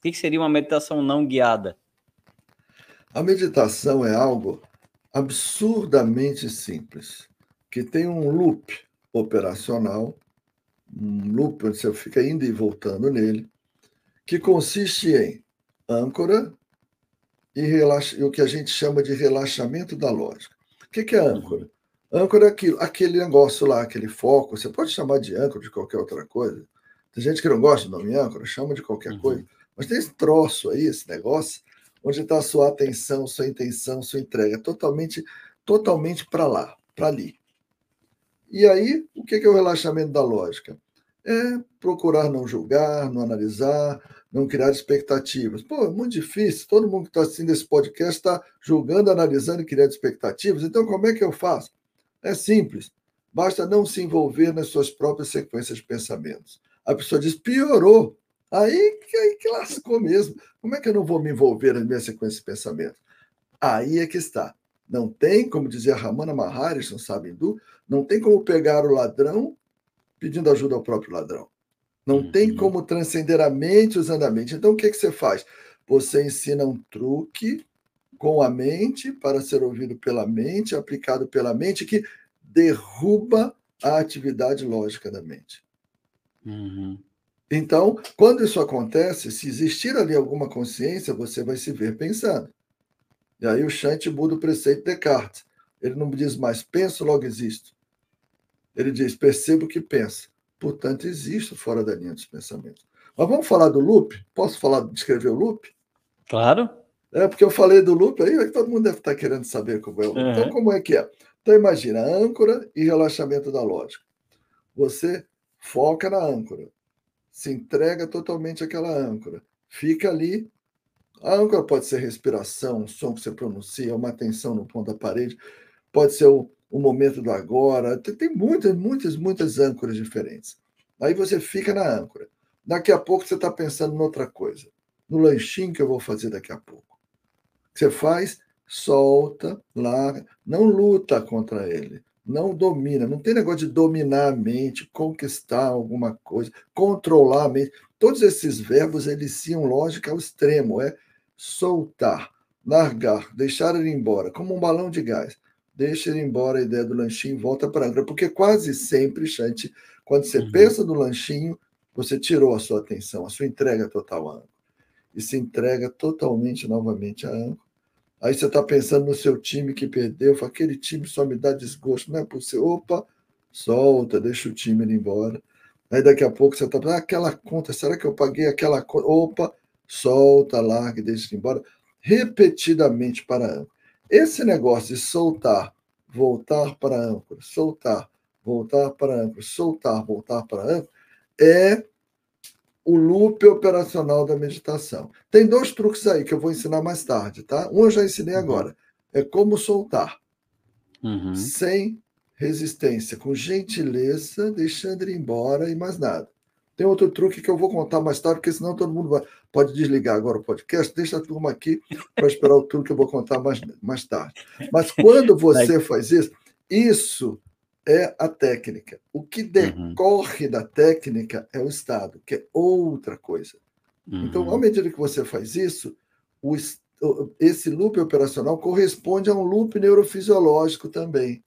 O que seria uma meditação não guiada? A meditação é algo absurdamente simples, que tem um loop operacional, um loop onde você fica indo e voltando nele, que consiste em âncora e, e o que a gente chama de relaxamento da lógica. O que é âncora? Âncora é aquilo, aquele negócio lá, aquele foco. Você pode chamar de âncora de qualquer outra coisa. Tem gente que não gosta do nome âncora, chama de qualquer uhum. coisa. Mas tem esse troço aí, esse negócio, onde está a sua atenção, sua intenção, sua entrega, totalmente, totalmente para lá, para ali. E aí, o que é o relaxamento da lógica? É procurar não julgar, não analisar, não criar expectativas. Pô, é muito difícil. Todo mundo que está assistindo esse podcast está julgando, analisando e criando expectativas. Então, como é que eu faço? É simples. Basta não se envolver nas suas próprias sequências de pensamentos. A pessoa diz, piorou. Aí, aí que lascou mesmo. Como é que eu não vou me envolver minhas sequências de pensamentos? Aí é que está. Não tem, como dizia Ramana Maharishi, não sabe hindu, não tem como pegar o ladrão pedindo ajuda ao próprio ladrão. Não uhum. tem como transcender a mente usando a mente. Então, o que, que você faz? Você ensina um truque com a mente para ser ouvido pela mente, aplicado pela mente, que derruba a atividade lógica da mente. Uhum. Então, quando isso acontece, se existir ali alguma consciência, você vai se ver pensando. E aí o Chant muda o preceito de Descartes. Ele não diz mais penso, logo existo. Ele diz percebo que pensa. Portanto, existo fora da linha dos pensamentos. Mas vamos falar do loop? Posso falar, descrever o loop? Claro. É, porque eu falei do loop aí, todo mundo deve estar querendo saber como é o loop. Uhum. Então, como é que é? Então, imagina, âncora e relaxamento da lógica. Você foca na âncora se entrega totalmente àquela âncora. Fica ali. A âncora pode ser respiração, um som que você pronuncia, uma atenção no ponto da parede, pode ser o, o momento do agora. Tem, tem muitas, muitas, muitas âncoras diferentes. Aí você fica na âncora. Daqui a pouco você está pensando em outra coisa. No lanchinho que eu vou fazer daqui a pouco. Você faz? Solta, larga, não luta contra ele não domina, não tem negócio de dominar a mente, conquistar alguma coisa, controlar a mente. Todos esses verbos eliciam lógica ao extremo, é soltar, largar, deixar ele embora, como um balão de gás. Deixa ele embora a ideia do lanchinho volta para a porque quase sempre, Chante, quando você uhum. pensa no lanchinho, você tirou a sua atenção, a sua entrega total à âncora. E se entrega totalmente novamente à âncora Aí você está pensando no seu time que perdeu, fala, aquele time só me dá desgosto, não é por ser, opa, solta, deixa o time ir embora. Aí daqui a pouco você está pensando, ah, aquela conta, será que eu paguei aquela conta? Opa, solta, larga, deixa ir embora, repetidamente para a âncora. Esse negócio de soltar, voltar para a âncora, soltar, voltar para a âncora, soltar, voltar para a âncora, é o loop operacional da meditação. Tem dois truques aí que eu vou ensinar mais tarde, tá? Um eu já ensinei uhum. agora. É como soltar. Uhum. Sem resistência, com gentileza, deixando ir embora e mais nada. Tem outro truque que eu vou contar mais tarde, porque senão todo mundo vai, pode desligar agora o podcast. Deixa a turma aqui para esperar o truque que eu vou contar mais, mais tarde. Mas quando você faz isso, isso é a técnica. O que decorre uhum. da técnica é o estado, que é outra coisa. Uhum. Então, à medida que você faz isso, o, esse loop operacional corresponde a um loop neurofisiológico também.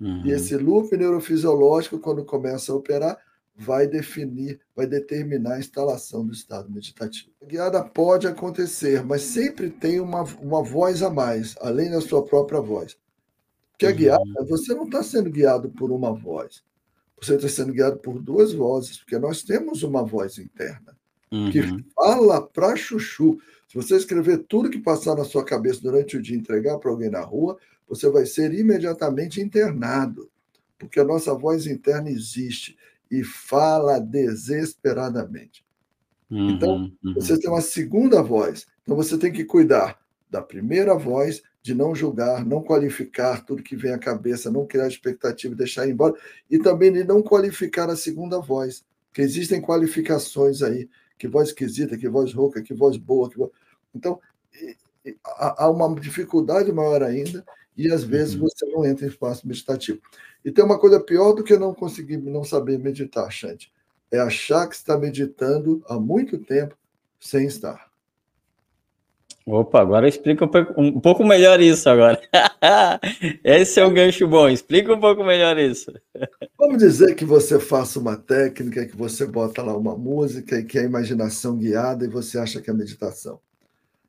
Uhum. E esse loop neurofisiológico, quando começa a operar, vai definir, vai determinar a instalação do estado meditativo. A guiada pode acontecer, mas sempre tem uma, uma voz a mais, além da sua própria voz que é guiado, uhum. você não está sendo guiado por uma voz. Você está sendo guiado por duas vozes, porque nós temos uma voz interna uhum. que fala para chuchu. Se você escrever tudo que passar na sua cabeça durante o dia e entregar para alguém na rua, você vai ser imediatamente internado, porque a nossa voz interna existe e fala desesperadamente. Uhum, então, uhum. você tem uma segunda voz. Então, você tem que cuidar da primeira voz de não julgar, não qualificar tudo que vem à cabeça, não criar expectativa e deixar ir embora, e também de não qualificar a segunda voz, porque existem qualificações aí, que voz esquisita, que voz rouca, que voz boa, que voz... então há uma dificuldade maior ainda, e às vezes uhum. você não entra em espaço meditativo. E tem uma coisa pior do que não conseguir, não saber meditar, Xande, é achar que está meditando há muito tempo sem estar. Opa, agora explica um pouco melhor isso agora. Esse é um gancho bom. Explica um pouco melhor isso. Vamos dizer que você faça uma técnica, que você bota lá uma música e que é imaginação guiada e você acha que é meditação.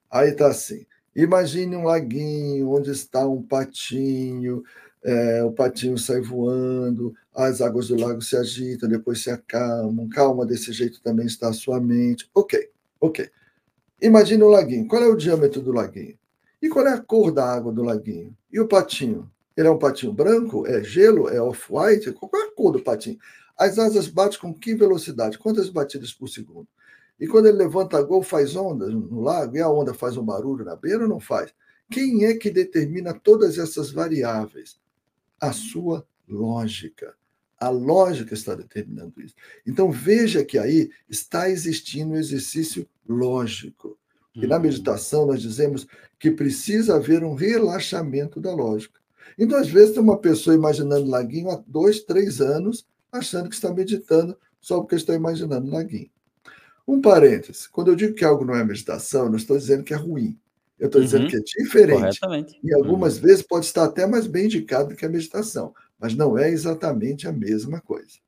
Aí tá assim: imagine um laguinho onde está um patinho, é, o patinho sai voando, as águas do lago se agitam, depois se acalmam. Calma, desse jeito também está a sua mente. Ok, ok. Imagine o laguinho. Qual é o diâmetro do laguinho? E qual é a cor da água do laguinho? E o patinho? Ele é um patinho branco? É gelo? É off-white? Qual é a cor do patinho? As asas batem com que velocidade? Quantas batidas por segundo? E quando ele levanta a gol, faz ondas no lago? E a onda faz um barulho na beira ou não faz? Quem é que determina todas essas variáveis? a sua lógica. A lógica está determinando isso. Então veja que aí está existindo um exercício lógico. E na uhum. meditação nós dizemos que precisa haver um relaxamento da lógica. Então, às vezes, tem uma pessoa imaginando laguinho há dois, três anos, achando que está meditando só porque está imaginando laguinho. Um parêntese: quando eu digo que algo não é meditação, não estou dizendo que é ruim. Eu estou dizendo uhum. que é diferente. E algumas uhum. vezes pode estar até mais bem indicado do que a meditação, mas não é exatamente a mesma coisa.